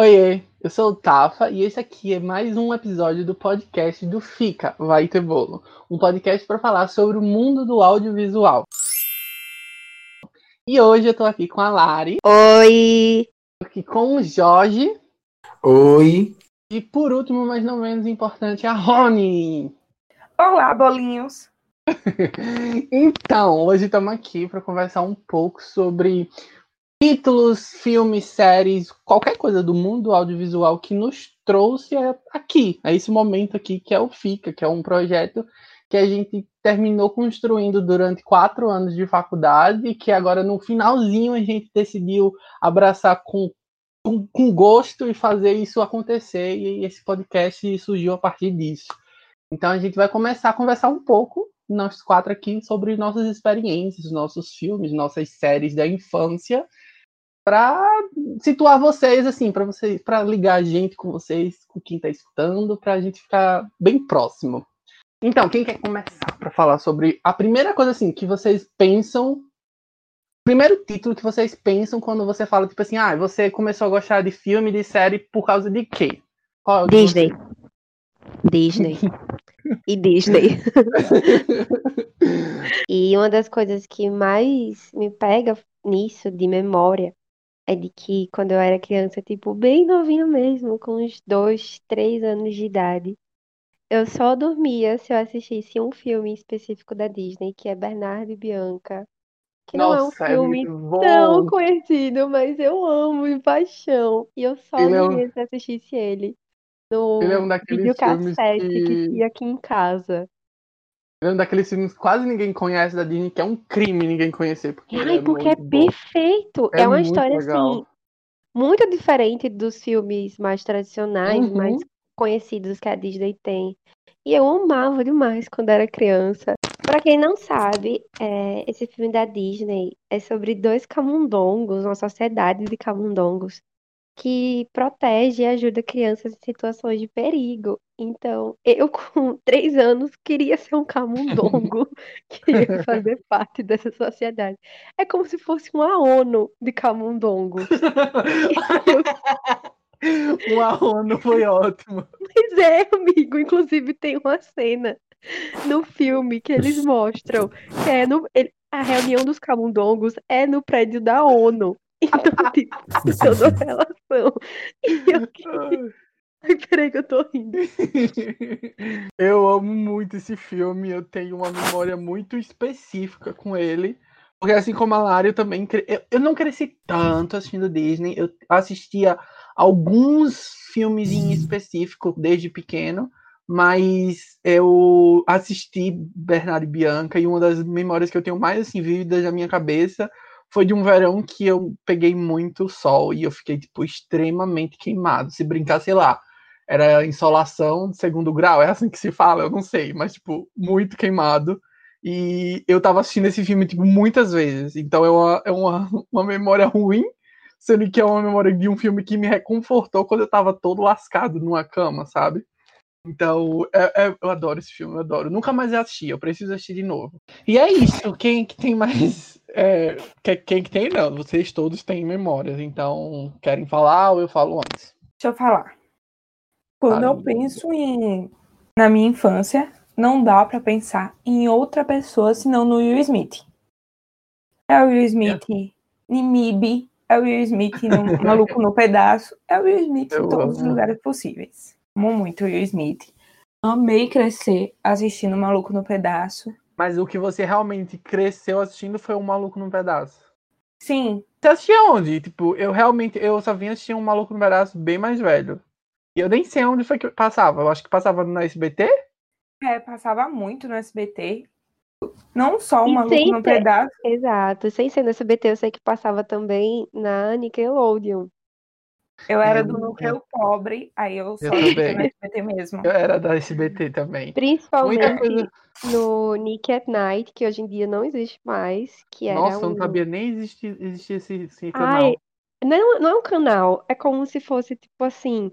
Oiê, eu sou o Tafa e esse aqui é mais um episódio do podcast do Fica, Vai Ter Bolo. Um podcast para falar sobre o mundo do audiovisual. E hoje eu tô aqui com a Lari. Oi! Aqui com o Jorge. Oi! E por último, mas não menos importante, a Rony. Olá, bolinhos! então, hoje estamos aqui para conversar um pouco sobre títulos, filmes, séries, qualquer coisa do mundo audiovisual que nos trouxe aqui, a esse momento aqui que é o FICA, que é um projeto que a gente terminou construindo durante quatro anos de faculdade e que agora no finalzinho a gente decidiu abraçar com, com, com gosto e fazer isso acontecer e esse podcast surgiu a partir disso. Então a gente vai começar a conversar um pouco nós quatro aqui sobre nossas experiências, nossos filmes, nossas séries da infância para situar vocês assim, para vocês, para ligar a gente com vocês, com quem está escutando, para a gente ficar bem próximo. Então, quem quer começar para falar sobre a primeira coisa assim que vocês pensam, primeiro título que vocês pensam quando você fala tipo assim, ah, você começou a gostar de filme, de série por causa de quê? É Disney. Disney. e Disney. e uma das coisas que mais me pega nisso de memória é de que quando eu era criança, tipo, bem novinha mesmo, com uns dois, três anos de idade, eu só dormia se eu assistisse um filme específico da Disney, que é Bernardo e Bianca. Que não é um Nossa, é filme muito tão conhecido, mas eu amo de paixão. E eu só Ele é um- dormia se eu assistisse ele no Ele é um daqueles videocassete que que tinha aqui em casa. É daqueles filmes que quase ninguém conhece da Disney, que é um crime ninguém conhecer, porque Ai, é porque é perfeito. É É uma história legal. assim muito diferente dos filmes mais tradicionais, Uhum. mais conhecidos que a Disney tem. E eu amava demais quando era criança. Pra quem não sabe, é, esse filme da Disney é sobre dois camundongos, uma sociedade de camundongos que protege e ajuda crianças em situações de perigo. Então, eu com três anos queria ser um camundongo, queria fazer parte dessa sociedade. É como se fosse uma ONU de camundongos. o Arrono foi ótimo. Pois é, amigo. Inclusive tem uma cena no filme que eles mostram que é no, ele- a reunião dos camundongos é no prédio da ONU. Então, tipo, toda relação. E eu queria... Ai, peraí que eu tô rindo. Eu amo muito esse filme, eu tenho uma memória muito específica com ele. Porque assim como a Lara, eu também cre... eu, eu não cresci tanto assistindo Disney, eu assistia alguns filmes em específico desde pequeno, mas eu assisti Bernardo e Bianca e uma das memórias que eu tenho mais assim vívidas na minha cabeça foi de um verão que eu peguei muito sol e eu fiquei tipo extremamente queimado. Se brincar, sei lá, era insolação de segundo grau, é assim que se fala, eu não sei, mas tipo, muito queimado. E eu tava assistindo esse filme, tipo, muitas vezes. Então é uma, é uma, uma memória ruim, sendo que é uma memória de um filme que me reconfortou quando eu tava todo lascado numa cama, sabe? Então, é- é- eu adoro esse filme, eu adoro. Nunca mais assisti, eu preciso assistir de novo. E é isso, quem que tem mais. é, que- quem que tem, não, vocês todos têm memórias, então querem falar ou eu falo antes? Deixa eu falar. Quando eu penso em na minha infância, não dá pra pensar em outra pessoa senão no Will Smith. É o Will Smith em MIB, é o Will Smith no Maluco no Pedaço, é o Will Smith Eu em todos os amo. lugares possíveis. Amo muito o Will Smith. Amei crescer assistindo Maluco no Pedaço. Mas o que você realmente cresceu assistindo foi um Maluco num Pedaço. Sim, Você assistia onde? Tipo, eu realmente, eu só vim assistir um Maluco no Pedaço bem mais velho. E eu nem sei onde foi que passava. Eu acho que passava no SBT? é, passava muito no SBT. Não só o E Maluco no sempre- Pedaço, Exato. Sem ser no SBT, eu sei que passava também na Nickelodeon. Eu era do núcleo pobre, aí eu só Eu também. no SBT mesmo. Eu era da SBT também. Principalmente coisa. no Nick at Night, que hoje em dia não existe mais, que era Nossa, eu um... não sabia nem existir, existir esse, esse canal. Ai, não, não é um canal, é como se fosse, tipo assim,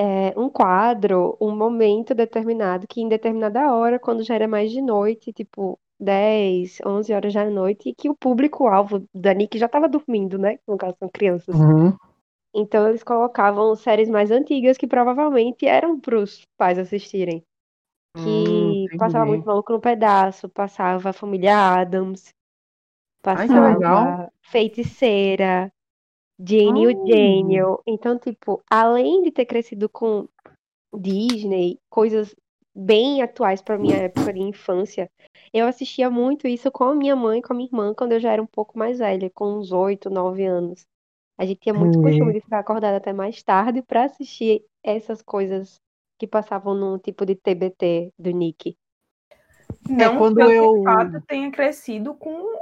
é, um quadro, um momento determinado, que em determinada hora, quando já era mais de noite, tipo 10, 11 horas da noite, e que o público-alvo da Nick já estava dormindo, né? No caso, são crianças. Uhum. Então eles colocavam séries mais antigas que provavelmente eram para os pais assistirem. Hum, Que passava entendi. muito Maluco no Pedaço, passava Família Adams, Ai, passava Feiticeira, Jane e o Hum. Gênio. Então, tipo, além de ter crescido com Disney, coisas bem atuais para minha época de infância, eu assistia muito isso com a minha mãe e com a minha irmã quando eu já era um pouco mais velha, com uns 8, 9 anos. A gente tinha muito Entendi. costume de ficar acordada até mais tarde para assistir essas coisas que passavam num tipo de TBT do Nick. Não quando que eu, eu- de fato, tenha crescido com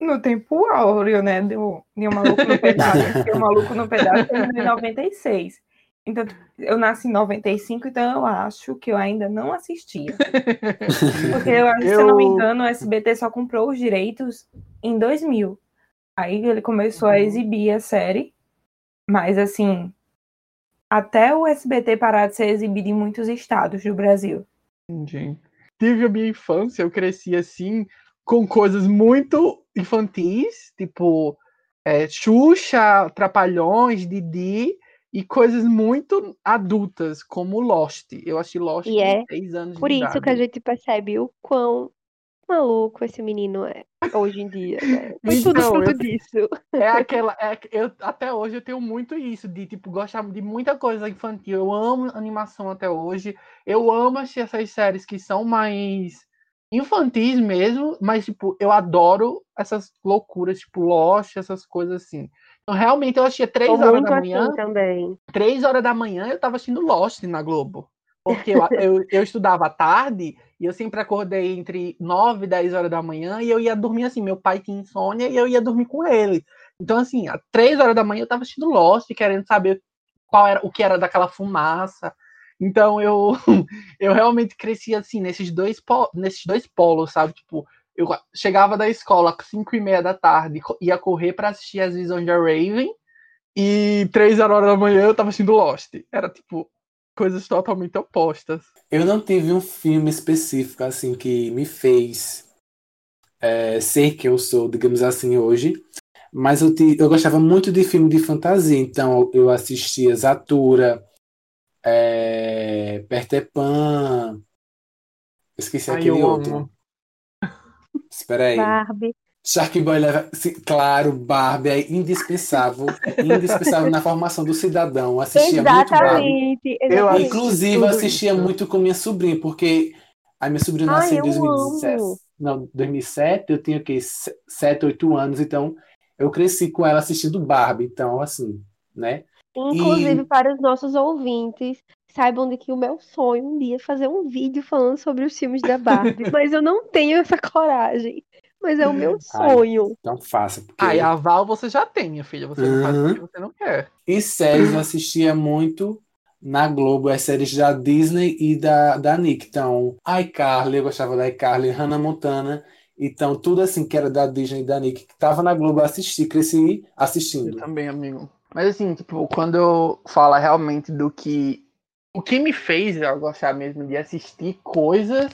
no tempo áureo, né? Do, de um maluco no pedaço. Porque o maluco no pedaço é de 96. Então, eu nasci em 95, então eu acho que eu ainda não assistia. Porque eu, acho, se eu não me Eu- engano, o SBT só comprou os direitos em 2000. Aí ele começou a Uhum. exibir a série, mas assim, até o SBT parar de ser exibido em muitos estados do Brasil. Entendi. Tive a minha infância, eu cresci assim, com coisas muito infantis, tipo é, Xuxa, Trapalhões, Didi, e coisas muito adultas, como Lost. Eu achei Lost E é 6 anos Por isso idade. que a gente percebe o quão maluco esse menino é hoje em dia, né? É tudo Então, fruto eu- disso. É aquela. É, eu, até hoje eu tenho muito isso, de tipo, gostar de muita coisa infantil. Eu amo animação até hoje. Eu amo assistir essas séries que são mais infantis mesmo, mas tipo, eu adoro essas loucuras, tipo, Lost, essas coisas assim. Então, realmente, eu assistia três Tô horas da manhã. assim também. Três horas da manhã eu tava assistindo Lost na Globo. Porque eu, eu, eu estudava à tarde e eu sempre acordei entre 9 e 10 horas da manhã e eu ia dormir assim. Meu pai tinha insônia e eu ia dormir com ele. Então, assim, às 3 horas da manhã eu tava assistindo Lost, querendo saber qual era o que era daquela fumaça. Então eu, eu realmente cresci assim, nesses dois, nesses dois polos, sabe? Tipo, eu chegava da escola às 5 e meia da tarde, ia correr para assistir as visões da Raven, e 3 horas da manhã eu tava assistindo Lost. Era tipo coisas totalmente opostas. Eu não tive um filme específico assim que me fez é, ser quem eu sou, digamos assim, hoje. Mas eu, ti- eu gostava muito de filme de fantasia, então eu assistia Zatura, é, Peter Pan. Esqueci Ai, aquele outro. amo. Espera aí. Barbie. Shark Boy leva. sim, Claro, Barbie é indispensável. indispensável na formação do cidadão. Assistia muito Barbie. Exatamente. Eu exatamente. Inclusive, assistia isso. muito com minha sobrinha, porque a minha sobrinha Ai, nasceu em eu 2017. amo. Não, 2007, eu tinha o quê? 7, 8 anos, então eu cresci com ela assistindo Barbie, então assim, né? Inclusive, E- para os nossos ouvintes, saibam de que o meu sonho um dia é fazer um vídeo falando sobre os filmes da Barbie, mas eu não tenho essa coragem. Mas é o meu Ai. sonho. Então faça, porque Ah, e a Val você já tem, minha filha. Você não faz Uhum. porque você não quer. E séries eu assistia muito na Globo, as séries da Disney e da, da Nick. Então, iCarly, eu gostava da iCarly, Hannah Montana. Então, tudo assim que era da Disney e da Nick, que tava na Globo, eu assisti, cresci Eu assistindo. também, amigo. Mas assim, tipo, quando eu falo realmente do que. O que me fez eu gostar mesmo de assistir coisas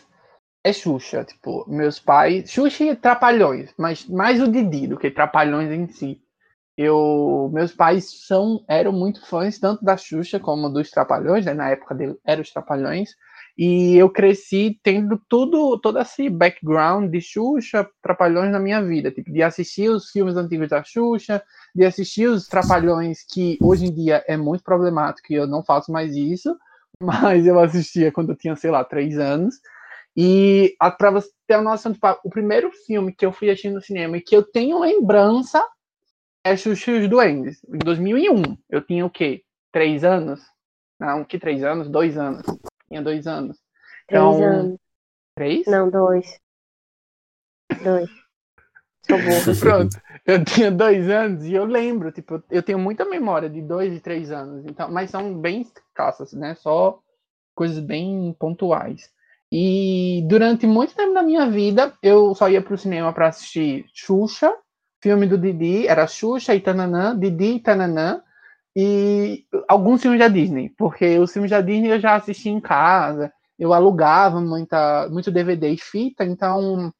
é Xuxa. Tipo, meus pais. Xuxa e Trapalhões, mas mais o Didi do que Trapalhões em si. Eu, meus pais são, eram muito fãs tanto da Xuxa como dos Trapalhões, né? Na época dele eram os Trapalhões. E eu cresci tendo tudo, todo esse background de Xuxa, Trapalhões na minha vida. Tipo, de assistir os filmes antigos da Xuxa, de assistir os Trapalhões, que hoje em dia é muito problemático e eu não faço mais isso, mas eu assistia quando eu tinha, sei lá, três anos. E para você ter uma noção, tipo, o primeiro filme que eu fui assistir no cinema e que eu tenho lembrança é Xuxa e os Duendes, em 2001. Eu tinha o quê? Três anos? Não, que três anos? Dois anos. Tinha dois anos. Três Então, anos. Três? Não, dois. Dois. Sou. Pronto, eu tinha dois anos e eu lembro, tipo, eu tenho muita memória de dois e três anos, então, mas são bem escassas, né? Só coisas bem pontuais. E durante muito tempo da minha vida, eu só ia pro cinema para assistir Xuxa, filme do Didi, era Xuxa e Tananã, Didi e Tananã, e alguns filmes da Disney, porque os filmes da Disney eu já assisti em casa, eu alugava muita, muito DVD e fita, então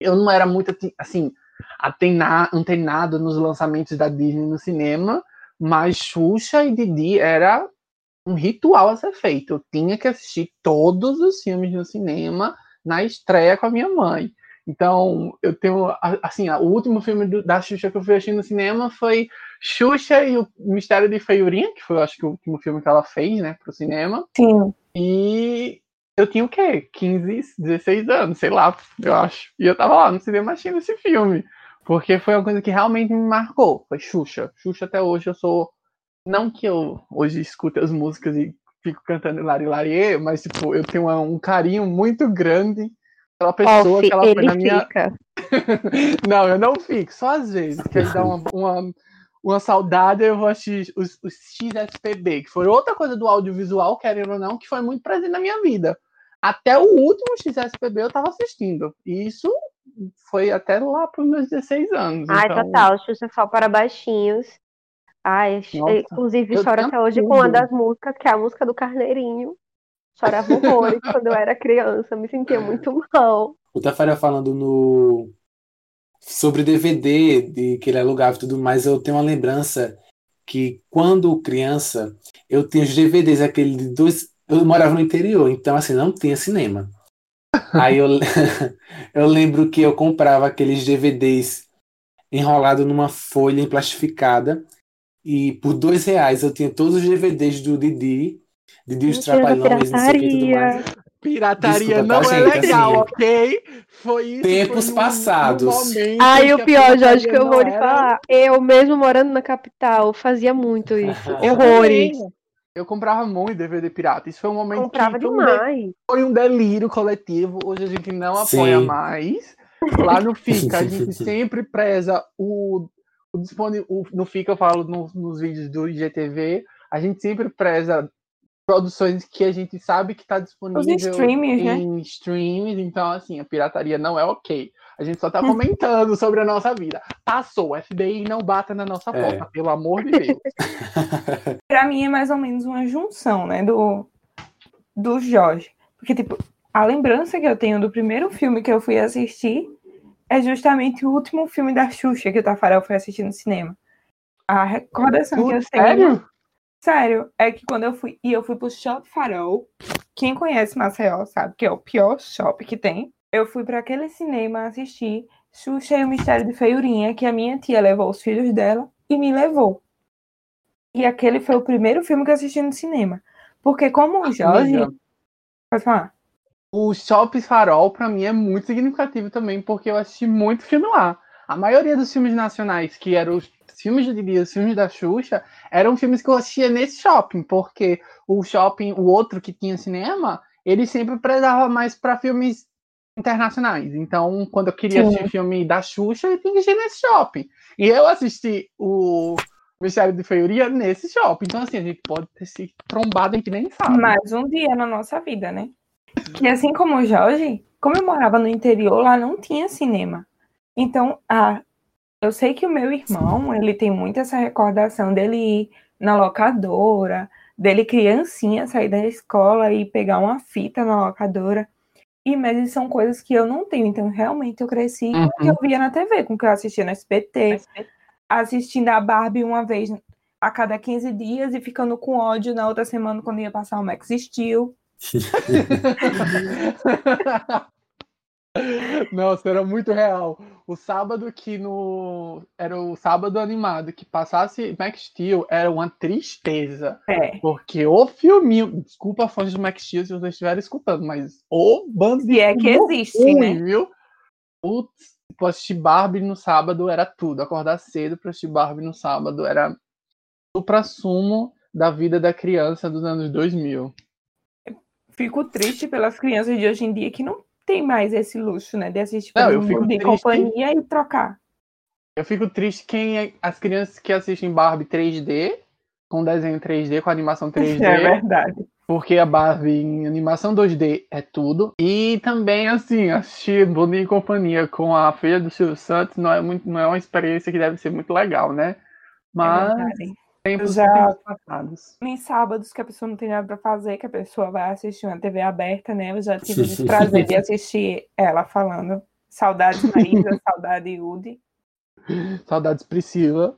eu não era muito assim atena- antenado nos lançamentos da Disney no cinema, Mas Xuxa e Didi era um ritual a ser feito. Eu tinha que assistir todos os filmes no cinema na estreia com a minha mãe. Então, eu tenho, assim, o último filme da Xuxa que eu fui assistir no cinema foi Xuxa e o Mistério de Feiurinha, que foi, acho que, o último filme que ela fez, né, pro cinema. Sim. E eu tinha o quê? 15, 16 anos, sei lá, eu acho. E eu tava lá no cinema assistindo esse filme. Porque foi uma coisa que realmente me marcou. Foi Xuxa. Xuxa até hoje eu sou. Não que eu hoje escute as músicas e fico cantando Lari Larie, mas tipo, eu tenho um carinho muito grande pela pessoa que ela foi na minha. Não, eu não fico, só às vezes, que aí dá uma, uma, uma saudade, eu vou assistir os, os XSPB, que foi outra coisa do audiovisual, querendo ou não, que foi muito presente na minha vida. Até o último XSPB eu tava assistindo. E isso foi até lá para os meus 16 anos. Ai, então... total, Xuxa só para baixinhos. Ai, Nossa, inclusive choro até hoje com uma tudo. das músicas, que é a música do Carneirinho. Chorava horrores quando eu era criança, me sentia muito mal. O Tafarel falando no sobre DVD de que ele alugava e tudo mais, eu tenho uma lembrança que quando criança eu tinha os DVDs aquele de dois, eu morava no interior, então assim não tinha cinema. Aí eu, eu lembro que eu comprava aqueles DVDs enrolado numa folha plastificada e por dois reais eu tinha todos os DVDs do Didi, Da Trapalhões, não sei o que e tudo pirataria. mais. Pirataria Desculpa, não tá, é gente? legal, Assim, ok? Foi isso. tempos foi num- passados. Ai, que o pior, Jorge, que eu vou lhe era- falar. Eu, mesmo morando na capital, fazia muito isso. Horrores. também. Eu comprava muito DVD pirata. Isso foi um momento Comprava que foi um, de- demais. foi um delírio coletivo. Hoje a gente não apoia Sim. mais. Lá no FICA, a gente sempre preza o, o disponível. o- No FICA, eu falo no- nos vídeos do IGTV, a gente sempre preza produções que a gente sabe que está disponível né? em streams. Então, assim, a pirataria não é ok. A gente só tá comentando sobre a nossa vida. Passou, FBI não bata na nossa É. porta, pelo amor de Deus. Pra mim é mais ou menos uma junção, né, do, do Jorge. Porque, tipo, a lembrança que eu tenho do primeiro filme que eu fui assistir é justamente o último filme da Xuxa que o Tafarel foi assistir no cinema. A recordação que eu tenho. Sério? Sério, é que quando eu fui. E eu fui pro Shopping Farol. Quem conhece Maceió sabe que é o pior shopping que tem. Eu fui para aquele cinema assistir Xuxa e o Mistério de Feiurinha, que a minha tia levou os filhos dela e me levou. E aquele foi o primeiro filme que eu assisti no cinema. Porque como o Jorge. Amiga, Pode falar. O Shopping Farol, pra mim, é muito significativo também, porque eu assisti muito filme lá. A maioria dos filmes nacionais, que eram os filmes do Didi, os filmes da Xuxa, eram filmes que eu assistia nesse shopping, porque o shopping, o outro que tinha cinema, ele sempre prezava mais para filmes internacionais. Então, quando eu queria Sim. assistir filme da Xuxa, eu tinha que ir nesse shopping. E eu assisti o Mistério de Feiuria nesse shopping. Então, assim, a gente pode ter se trombado, a gente nem sabe. Mais um dia na nossa vida, né? Que assim como o Jorge, como eu morava no interior, lá não tinha cinema. Então, a, eu sei que o meu irmão, ele tem muito essa recordação dele ir na locadora, dele criancinha sair da escola e pegar uma fita na locadora. E mas são coisas que eu não tenho. Então, realmente, eu cresci com o que eu via na TV, com o que eu assistia no SBT, assistindo a Barbie uma vez a cada 15 dias e ficando com ódio na outra semana quando ia passar o Max Steel. Nossa, era muito real. O sábado que no. Era o sábado animado que passasse Max Steel era uma tristeza. É. Porque o filminho. Desculpa, fãs do Max Steel, se vocês estiverem escutando, mas o bando de Se é que existe, ruim, né? viu? Putz, assistir Barbie no sábado era tudo. Acordar cedo pra assistir Barbie no sábado era o supra-sumo da vida da criança dos anos 2000. Fico triste pelas crianças de hoje em dia que não tem mais esse luxo, né? De assistir Não, eu fico em companhia e trocar. Eu fico triste quem é- as crianças que assistem Barbie 3D, com desenho 3D, com animação 3D, É verdade. porque a Barbie em animação 2D é tudo. E também, assim, assistir Boninho e Companhia com a filha do Silvio Santos não é, muito, não é uma experiência que deve ser muito legal, né? É Mas verdade. Tempos, Já- passados. Em sábados que a pessoa não tem nada pra fazer, que a pessoa vai assistir uma TV aberta, né? Eu já tive o desprazer de assistir ela falando. Saudades Maísa, saudade Udi. Saudades Priscila.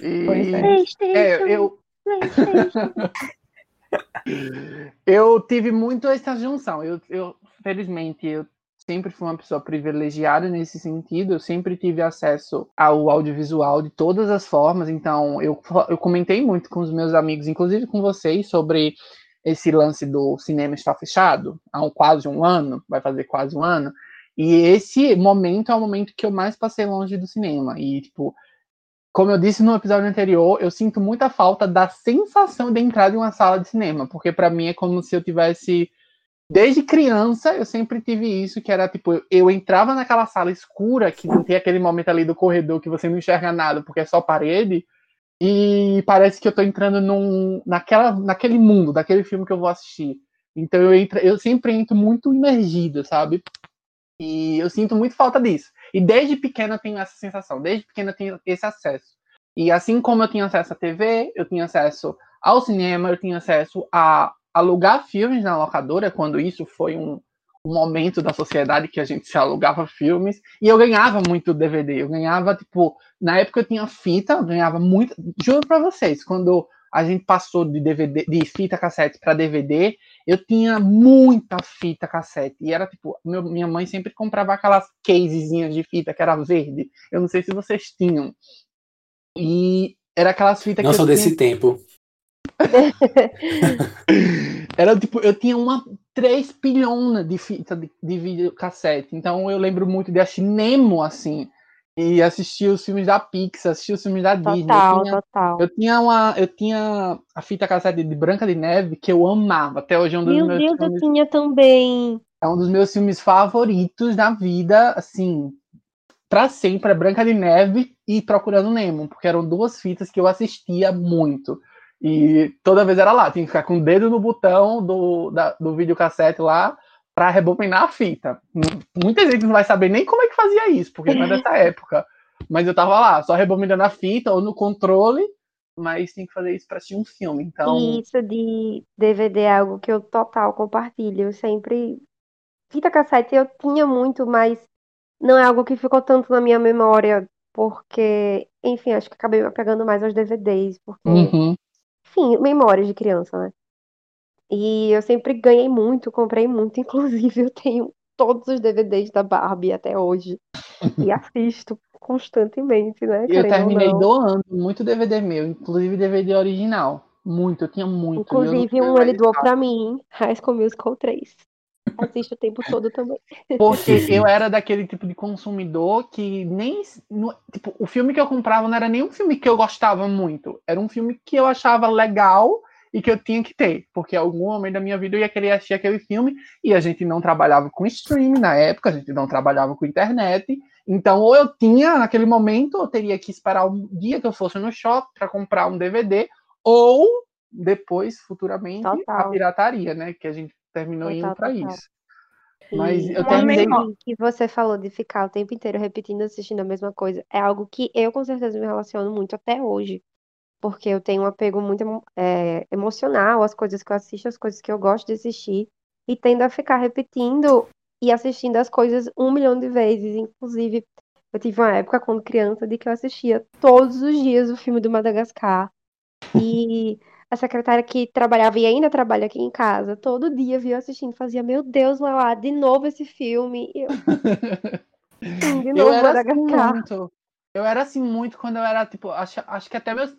E, Pois é. é, eu, eu tive muito essa junção. Eu, eu, felizmente, eu sempre fui uma pessoa privilegiada nesse sentido. Eu sempre tive acesso ao audiovisual de todas as formas. Então, eu, eu comentei muito com os meus amigos, inclusive com vocês, sobre esse lance do cinema estar fechado há um, quase um ano, vai fazer quase um ano. E esse momento é o momento que eu mais passei longe do cinema. E, tipo, como eu disse no episódio anterior, eu sinto muita falta da sensação de entrar em uma sala de cinema, porque para mim é como se eu tivesse desde criança eu sempre tive isso, que era tipo, eu entrava naquela sala escura, que não tem aquele momento ali do corredor que você não enxerga nada porque é só parede, e parece que eu tô entrando num, naquela, naquele mundo, daquele filme que eu vou assistir. Então eu, entro, eu sempre entro muito imergido, sabe? E eu sinto muito falta disso. E desde pequena eu tenho essa sensação, desde pequena eu tenho esse acesso. E assim como eu tinha acesso à TV, eu tinha acesso ao cinema, eu tinha acesso a alugar filmes na locadora, quando isso foi um, um momento da sociedade que a gente se alugava filmes, e eu ganhava muito DVD. Eu ganhava, tipo, na época eu tinha fita, eu ganhava muito. Juro pra vocês, quando a gente passou de DVD, de fita cassete para DVD, eu tinha muita fita cassete. E era tipo, meu, minha mãe sempre comprava aquelas casezinhas de fita que era verde. Eu não sei se vocês tinham. E era aquelas fitas Não que sou eu desse tinha, tempo. era tipo, eu tinha uma três pilhona de fita de, de videocassete. Então eu lembro muito de assistir Nemo assim. E assistir os filmes da Pixar, assistir os filmes da Disney. Eu Total, tinha- total. eu tinha uma, eu tinha a fita cassete de Branca de Neve que eu amava. Até hoje é um dos Meu meus Deus, eu filmes, tinha também. é um dos meus filmes favoritos da vida, assim, pra sempre, é Branca de Neve e Procurando Nemo, porque eram duas fitas que eu assistia muito. E toda vez era lá, tinha que ficar com o dedo no botão do, da, do videocassete lá pra rebobinar a fita. Muita gente não vai saber nem como é que fazia isso, porque não é dessa época. Mas eu tava lá, só rebobinando a fita ou no controle, mas tem que fazer isso pra assistir um filme. Então, E isso de DVD é algo que eu total compartilho. Eu sempre. Fita cassete eu tinha muito, mas não é algo que ficou tanto na minha memória, porque, enfim, acho que acabei me apegando mais aos DVDs, porque, uhum. Enfim, memórias de criança, né? E eu sempre ganhei muito, comprei muito, inclusive eu tenho todos os DVDs da Barbie até hoje. E assisto constantemente, né? eu terminei doando muito DVD meu, inclusive DVD original. Muito, eu tinha muito. Inclusive, um ele doou pra mim, High School Musical 3. Assisto o tempo todo também. Porque eu era daquele tipo de consumidor que nem. no- Tipo, o filme que eu comprava não era nem um filme que eu gostava muito. Era um filme que eu achava legal e que eu tinha que ter. Porque em algum momento da minha vida eu ia querer assistir aquele filme e a gente não trabalhava com streaming na época, a gente não trabalhava com internet. Então, ou eu tinha naquele momento, eu teria que esperar um dia que eu fosse no shopping para comprar um DVD, ou depois, futuramente, a Total. pirataria, né? Que a gente terminou indo Total, para total. isso. Mas E eu essa terminei. Também- que você falou de ficar o tempo inteiro repetindo, assistindo a mesma coisa, é algo que eu com certeza me relaciono muito até hoje. Porque eu tenho um apego muito é, emocional às coisas que eu assisto, às coisas que eu gosto de assistir, e tendo a ficar repetindo e assistindo as coisas um milhão de vezes. Inclusive, eu tive uma época quando criança de que eu assistia todos os dias o filme do Madagascar. E a secretária que trabalhava e ainda trabalha aqui em casa, todo dia via eu assistindo, fazia, meu Deus, Lauá, de novo esse filme. Eu, sim, de Eu novo era assim muito. Eu era assim muito quando eu era, tipo, acho, acho que até meus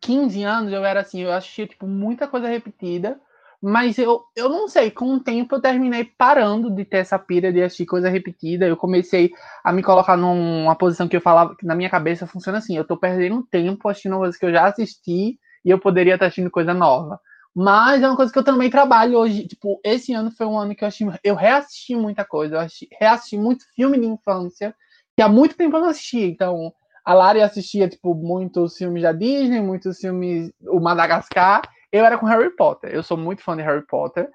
15 anos eu era assim, eu assistia, tipo, muita coisa repetida. Mas eu, eu não sei, com o tempo eu terminei parando de ter essa pira de assistir coisa repetida. Eu comecei a me colocar numa posição que eu falava, que na minha cabeça funciona assim: eu tô perdendo tempo assistindo coisas que eu já assisti e eu poderia estar assistindo coisa nova. Mas é uma coisa que eu também trabalho hoje. Tipo, esse ano foi um ano que eu assisti, eu reassisti muita coisa. Eu assisti, reassisti muito filme de infância que há muito tempo eu não assistia. Então, a Lari assistia, tipo, muitos filmes da Disney, muitos filmes. O Madagascar. Eu era com Harry Potter. Eu sou muito fã de Harry Potter.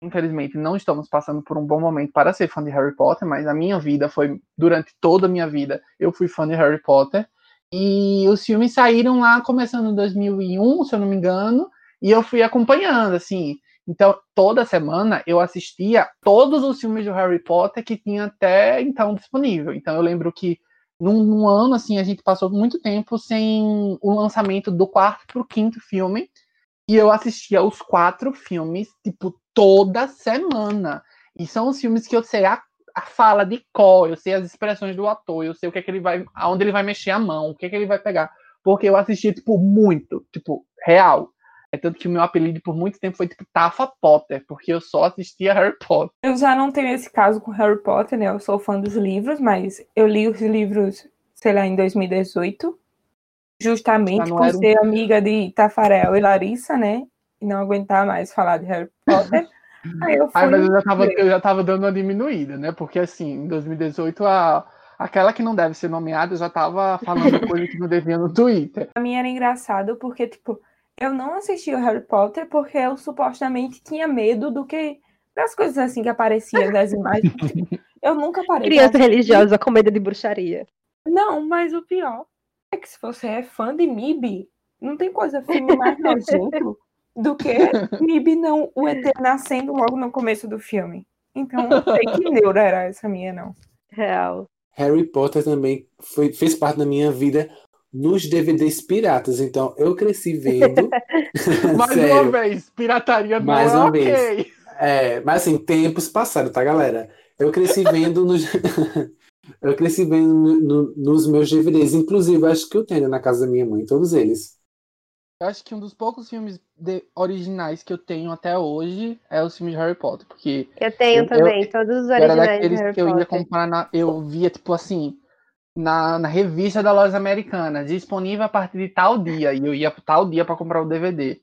Infelizmente, não estamos passando por um bom momento para ser fã de Harry Potter, mas a minha vida foi, durante toda a minha vida, eu fui fã de Harry Potter. E os filmes saíram lá começando em 2001, se eu não me engano, e eu fui acompanhando, assim. Então, toda semana eu assistia todos os filmes do Harry Potter que tinha até então disponível. Então, eu lembro que num, num ano, assim, a gente passou muito tempo sem o lançamento do quarto pro quinto filme. E eu assistia os quatro filmes, tipo, toda semana. E são os filmes que eu sei a, a fala de cor, eu sei as expressões do ator, eu sei o que é que ele vai. aonde ele vai mexer a mão, o que é que ele vai pegar. Porque eu assisti, tipo, muito, tipo, real. É tanto que o meu apelido por muito tempo foi tipo Tafa Potter, porque eu só assistia Harry Potter. Eu já não tenho esse caso com Harry Potter, né? Eu sou fã dos livros, mas eu li os livros, sei lá, em 2018. Justamente por um- ser amiga de Tafarel e Larissa, né? E não aguentar mais falar de Harry Potter. Aí eu fui. Aí, mas eu já, tava, eu já tava dando uma diminuída, né? Porque assim, em 2018, a, aquela que não deve ser nomeada já tava falando coisa que não devia no Twitter. Pra mim era engraçado porque, tipo, eu não assisti o Harry Potter porque eu supostamente tinha medo do que. das coisas assim que apareciam das imagens. Eu nunca parei. Criança religiosa com medo de bruxaria. Não, mas o pior é que se você é fã de MIB, não tem coisa filme mais nojento do que MIB não, o ET nascendo logo no começo do filme. Então, não sei que neura era essa minha, não. Real. Harry Potter também foi, fez parte da minha vida nos DVDs piratas. Então eu cresci vendo. Mais Sério. uma vez, pirataria não Mais é uma ok. vez. É, mas assim, tempos passaram, tá, galera? Eu cresci vendo nos. eu cresci vendo no- no- nos meus DVDs. Inclusive, acho que eu tenho na casa da minha mãe, todos eles. Eu acho que um dos poucos filmes de- originais que eu tenho até hoje é os filmes de Harry Potter, porque Eu tenho Eu- também, todos os era originais de daqueles que eu ia comprar na. Eu via, tipo assim, na, na revista da loja americana, disponível a partir de tal dia, e eu ia tal dia para comprar o DVD.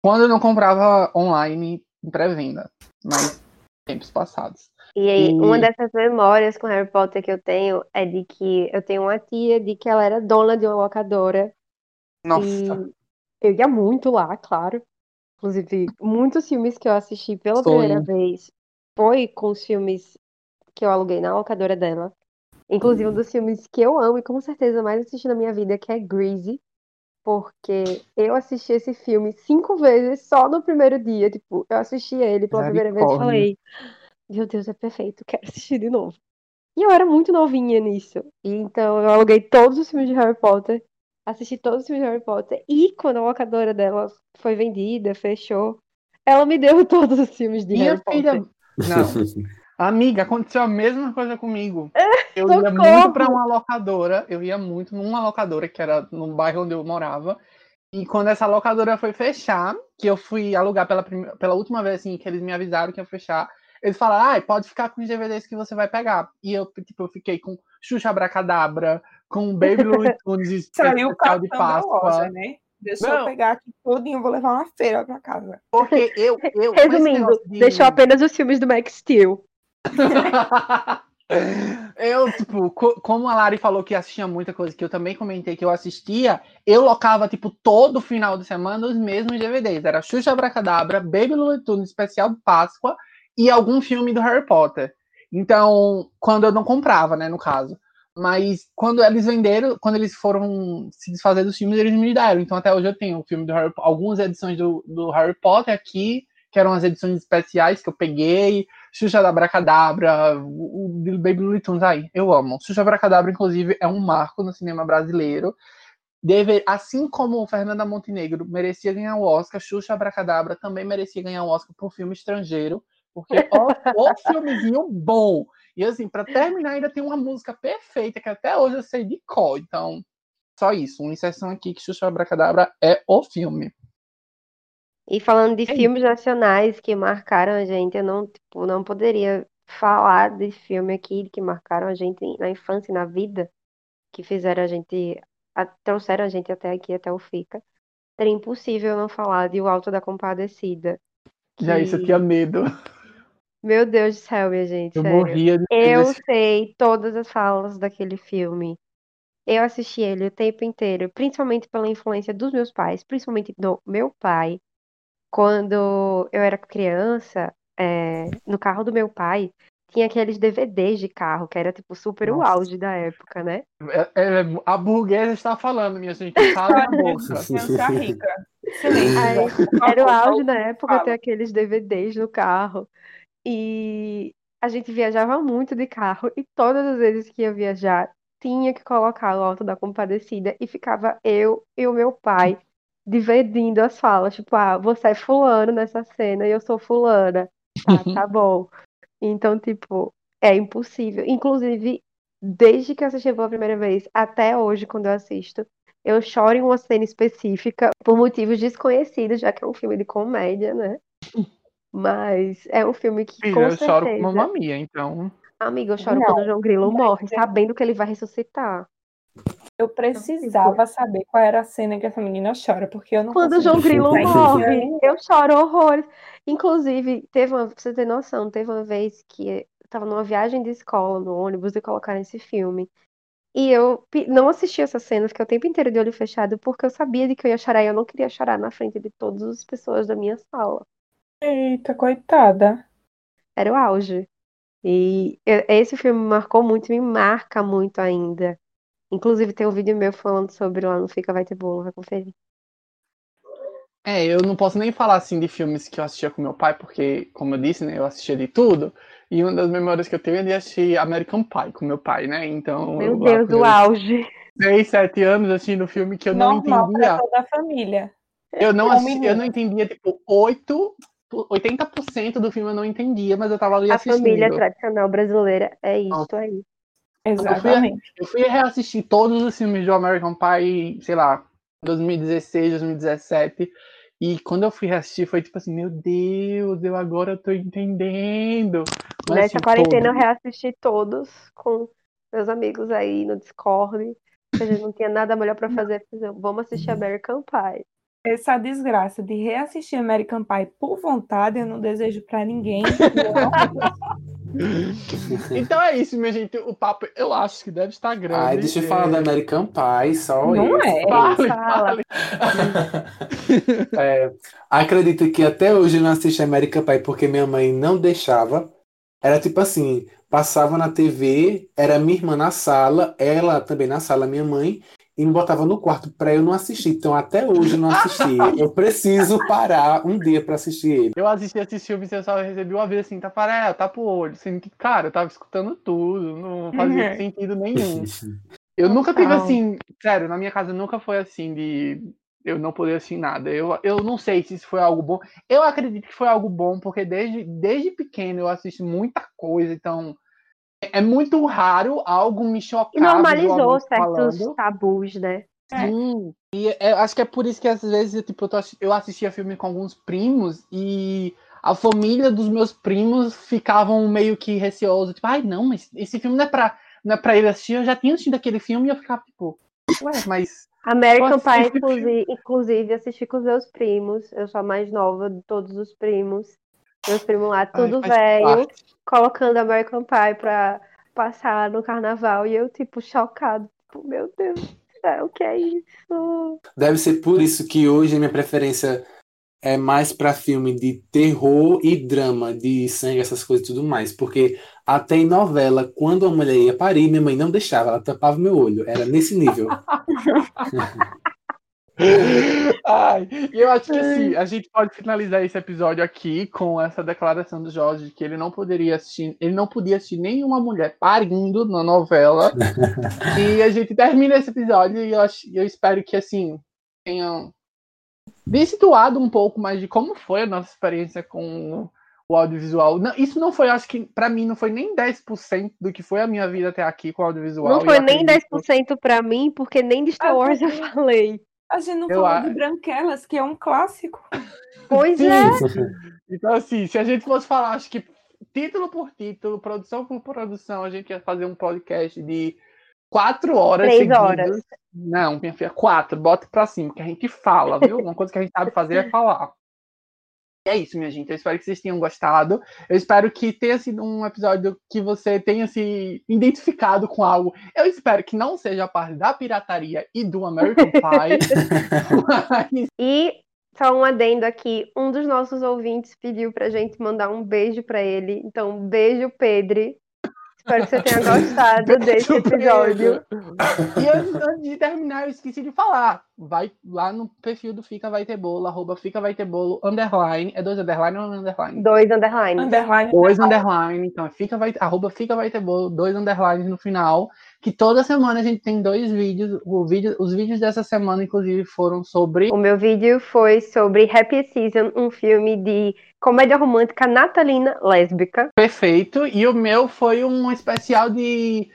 Quando eu não comprava online em pré-venda, mas tempos passados. E aí, E- uma dessas memórias com Harry Potter que eu tenho é de que eu tenho uma tia de que ela era dona de uma locadora Nossa, e eu ia muito lá, claro. Inclusive, muitos filmes que eu assisti pela Sonho. primeira vez foi com os filmes que eu aluguei na locadora dela. Inclusive, um dos filmes que eu amo e com certeza mais assisti na minha vida, que é Greasy. Porque eu assisti esse filme cinco vezes só no primeiro dia. Tipo, eu assisti ele pela primeira vez e falei: Meu Deus, é perfeito, quero assistir de novo. E eu era muito novinha nisso. E então eu aluguei todos os filmes de Harry Potter, assisti todos os filmes de Harry Potter. E quando a locadora dela foi vendida, fechou, ela me deu todos os filmes de minha Harry filha. Potter. Não. Amiga, aconteceu a mesma coisa comigo. Eu ia muito para uma locadora, eu ia muito numa locadora que era no bairro onde eu morava. E quando essa locadora foi fechar, que eu fui alugar pela, prime- pela última vez, assim, que eles me avisaram que ia fechar, eles falaram, ah, pode ficar com os DVDs que você vai pegar. E eu, tipo, eu fiquei com Xuxa Abracadabra, com Baby Looney Tunes e Saiu o especial de Páscoa. loja, né? Deixa eu Não. pegar aqui todinho, vou levar uma feira pra casa. Porque eu, eu Resumindo, de- deixou apenas os filmes do Max Steel. eu, tipo, co- como a Lari falou que assistia muita coisa que eu também comentei que eu assistia, eu locava, tipo, todo final de semana os mesmos DVDs. Era Xuxa Abracadabra, Baby Looney Tunes, especial de Páscoa e algum filme do Harry Potter. Então, quando eu não comprava, né, no caso. Mas quando eles venderam, quando eles foram se desfazer dos filmes, eles me deram. Então, até hoje eu tenho o filme do Harry algumas edições do, do Harry Potter aqui, que eram as edições especiais que eu peguei. Xuxa da Abracadabra, o, o Baby Looney Tunes aí, eu amo. Xuxa Abracadabra, inclusive, é um marco no cinema brasileiro. Deve, assim como o Fernanda Montenegro merecia ganhar o Oscar, Xuxa Abracadabra também merecia ganhar o Oscar por filme estrangeiro, porque ó, ó filmezinho bom. E assim, pra terminar, ainda tem uma música perfeita que até hoje eu sei de cor. Então, só isso, uma inserção aqui que Xuxa Abracadabra é o filme. E falando de É filmes nacionais que marcaram a gente, eu não, tipo, não poderia falar de filme aqui que marcaram a gente na infância e na vida, que fizeram a gente, a- trouxeram a gente até aqui, até o Fica. Seria impossível não falar de O Alto da Compadecida. Já isso, eu que- tinha medo. Meu Deus do céu, minha gente, Eu sério. morria de medo Eu desse sei todas as falas daquele filme. Eu assisti ele o tempo inteiro, principalmente pela influência dos meus pais, principalmente do meu pai. Quando eu era criança, é, no carro do meu pai, tinha aqueles DVDs de carro, que era tipo super o Nossa. auge da época, né? É- é- a burguesa está falando, minha gente. Fala na boca. Criança rica. Aí, Era o auge na época ter aqueles DVDs no carro. E a gente viajava muito de carro. E todas as vezes que ia viajar, tinha que colocar o Alto da Compadecida e ficava eu e o meu pai dividindo as falas. Tipo, ah, você é fulano nessa cena e eu sou fulana. Tá, tá bom. Então, tipo, é impossível. Inclusive, desde que eu assisti pela primeira vez até hoje, quando eu assisto, eu choro em uma cena específica por motivos desconhecidos, já que é um filme de comédia, né? Mas é um filme que, Filho, com eu choro com certeza... Mamma Mia, então. Amiga, eu choro Não, quando o João Grilo morre, sabendo que ele vai ressuscitar. Eu precisava saber qual era a cena que essa menina chora, porque eu não Quando o João Grilo morre, cena eu choro horrores. Inclusive, teve uma, pra você ter noção, teve uma vez que eu tava numa viagem de escola, no ônibus, e colocaram esse filme. E eu não assisti essa cena, fiquei o tempo inteiro de olho fechado, porque eu sabia de que eu ia chorar e eu não queria chorar na frente de todas as pessoas da minha sala. Eita, coitada. Era o auge. E esse filme me marcou muito, me marca muito ainda. Inclusive, tem um vídeo meu falando sobre lá no Fica Vai Ter Bolo, vai conferir. É, eu não posso nem falar assim de filmes que eu assistia com meu pai, porque, como eu disse, né, eu assistia de tudo. E uma das memórias que eu tenho é de assistir American Pie com meu pai, né? Então, Meu eu, Deus, com o meus auge. 6, 7 anos assistindo filme que eu não Normal entendia. para toda a família. Eu não, Como assisti, eu não entendia, tipo, 8, 80% do filme eu não entendia, mas eu tava ali A assistindo. família tradicional brasileira é isso aí. Exatamente. Eu fui reassistir todos os filmes do American Pie, sei lá, 2016, 2017. E quando eu fui reassistir, foi tipo assim, meu Deus, eu agora tô entendendo. Mas, Nessa assim, quarentena eu todo- reassisti todos com meus amigos aí no Discord. A gente não tinha nada melhor pra fazer. Vamos assistir American Pie. Essa desgraça de reassistir American Pie por vontade, eu não desejo pra ninguém. Então é isso, minha gente. O papo, eu acho que deve estar grande. Ai, deixa eu falar É, da American Pie, só Não isso. é. Fale, fale. É, acredita que até hoje eu não assisti American Pie porque minha mãe não deixava. Era tipo assim, passava na TV, era minha irmã na sala, ela também na sala, minha mãe, e me botava no quarto pra eu não assistir. Então até hoje eu não assisti. Eu preciso parar um dia pra assistir ele. Eu assisti esses filmes e eu só recebi uma vez assim, Tafarel, tá pro olho. Sendo que, cara, eu tava escutando tudo, não fazia Uhum. sentido nenhum. Eu nunca tive assim, sério, na minha casa nunca foi assim de eu não poder assistir nada. Eu, eu não sei se isso foi algo bom. Eu acredito que foi algo bom, porque desde, desde pequeno eu assisto muita coisa, então é muito raro algo me chocar. E normalizou certos falando. tabus, né? É. Sim. E é- acho que é por isso que às vezes tipo, eu, tô eu assistia filme com alguns primos e a família dos meus primos ficavam meio que receosos, tipo, ai não, mas esse filme não é pra, não é pra ele assistir, eu já tinha assistido aquele filme e eu ficava tipo, ué, mas. American Pie, inclusive, assisti com os meus primos. Eu sou a mais nova de todos os primos. Meus primos lá, tudo faz velho, parte. colocando American Pie pra passar no carnaval. E eu, tipo, chocado. Tipo, meu Deus do céu, o que é isso? Deve ser por isso que hoje a minha preferência é mais pra filme de terror e drama, de sangue, essas coisas e tudo mais. Porque até em novela, quando a mulher ia parir, minha mãe não deixava, ela tampava meu olho. Era nesse nível. Ai, e eu acho que sim, a gente pode finalizar esse episódio aqui com essa declaração do Jorge de que ele não poderia assistir, ele não podia assistir nenhuma mulher parindo na novela. e a gente termina esse episódio e eu, acho, eu espero que assim tenham desituado um pouco mais de como foi a nossa experiência com o audiovisual. Não, isso não foi, acho que pra mim não foi nem 10% do que foi a minha vida até aqui com o audiovisual. Não foi nem acredito- 10% pra mim, porque nem de Star Ah, Wars eu falei. A gente não Eu falou a- de Branquelas, que é um clássico. Pois Sim. é. Então, assim, se a gente fosse falar, acho que título por título, produção por produção, a gente ia fazer um podcast de quatro horas Três seguidas. horas. Não, minha filha, quatro, bota pra cima, que a gente fala, viu? Uma coisa que a gente sabe fazer é falar. É isso, minha gente. Eu espero que vocês tenham gostado. Eu espero que tenha sido um episódio que você tenha se identificado com algo. Eu espero que não seja a parte da pirataria e do American Pie. mas E só um adendo aqui, um dos nossos ouvintes pediu pra gente mandar um beijo pra ele. Então, beijo, Pedro. Espero que você tenha gostado desse episódio. E antes de terminar, eu esqueci de falar. Vai lá no perfil do Fica Vai Ter Bolo, arroba Fica Vai Ter Bolo, underline. É dois underline ou um underline? Dois underlines. Underline. Dois underline. Então, fica vai, arroba Fica Vai Ter Bolo, dois underlines no final. que toda semana a gente tem dois vídeos. O vídeo, os vídeos dessa semana, inclusive, foram sobre. O meu vídeo foi sobre Happy Season, um filme de comédia romântica natalina lésbica. Perfeito. E o meu foi um especial de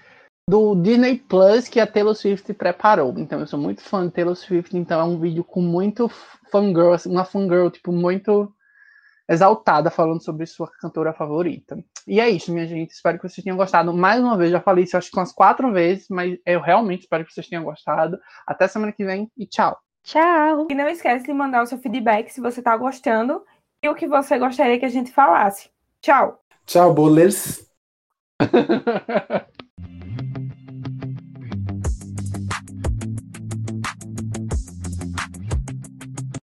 do Disney Plus que a Taylor Swift preparou. Então eu sou muito fã de Taylor Swift, então é um vídeo com muito fangirl, assim, uma fangirl, tipo, muito exaltada falando sobre sua cantora favorita. E é isso, minha gente. Espero que vocês tenham gostado. Mais uma vez, já falei isso acho que umas quatro vezes, mas eu realmente espero que vocês tenham gostado. Até semana que vem e tchau. Tchau. E não esquece de mandar o seu feedback se você tá gostando e o que você gostaria que a gente falasse. Tchau. Tchau, bolers.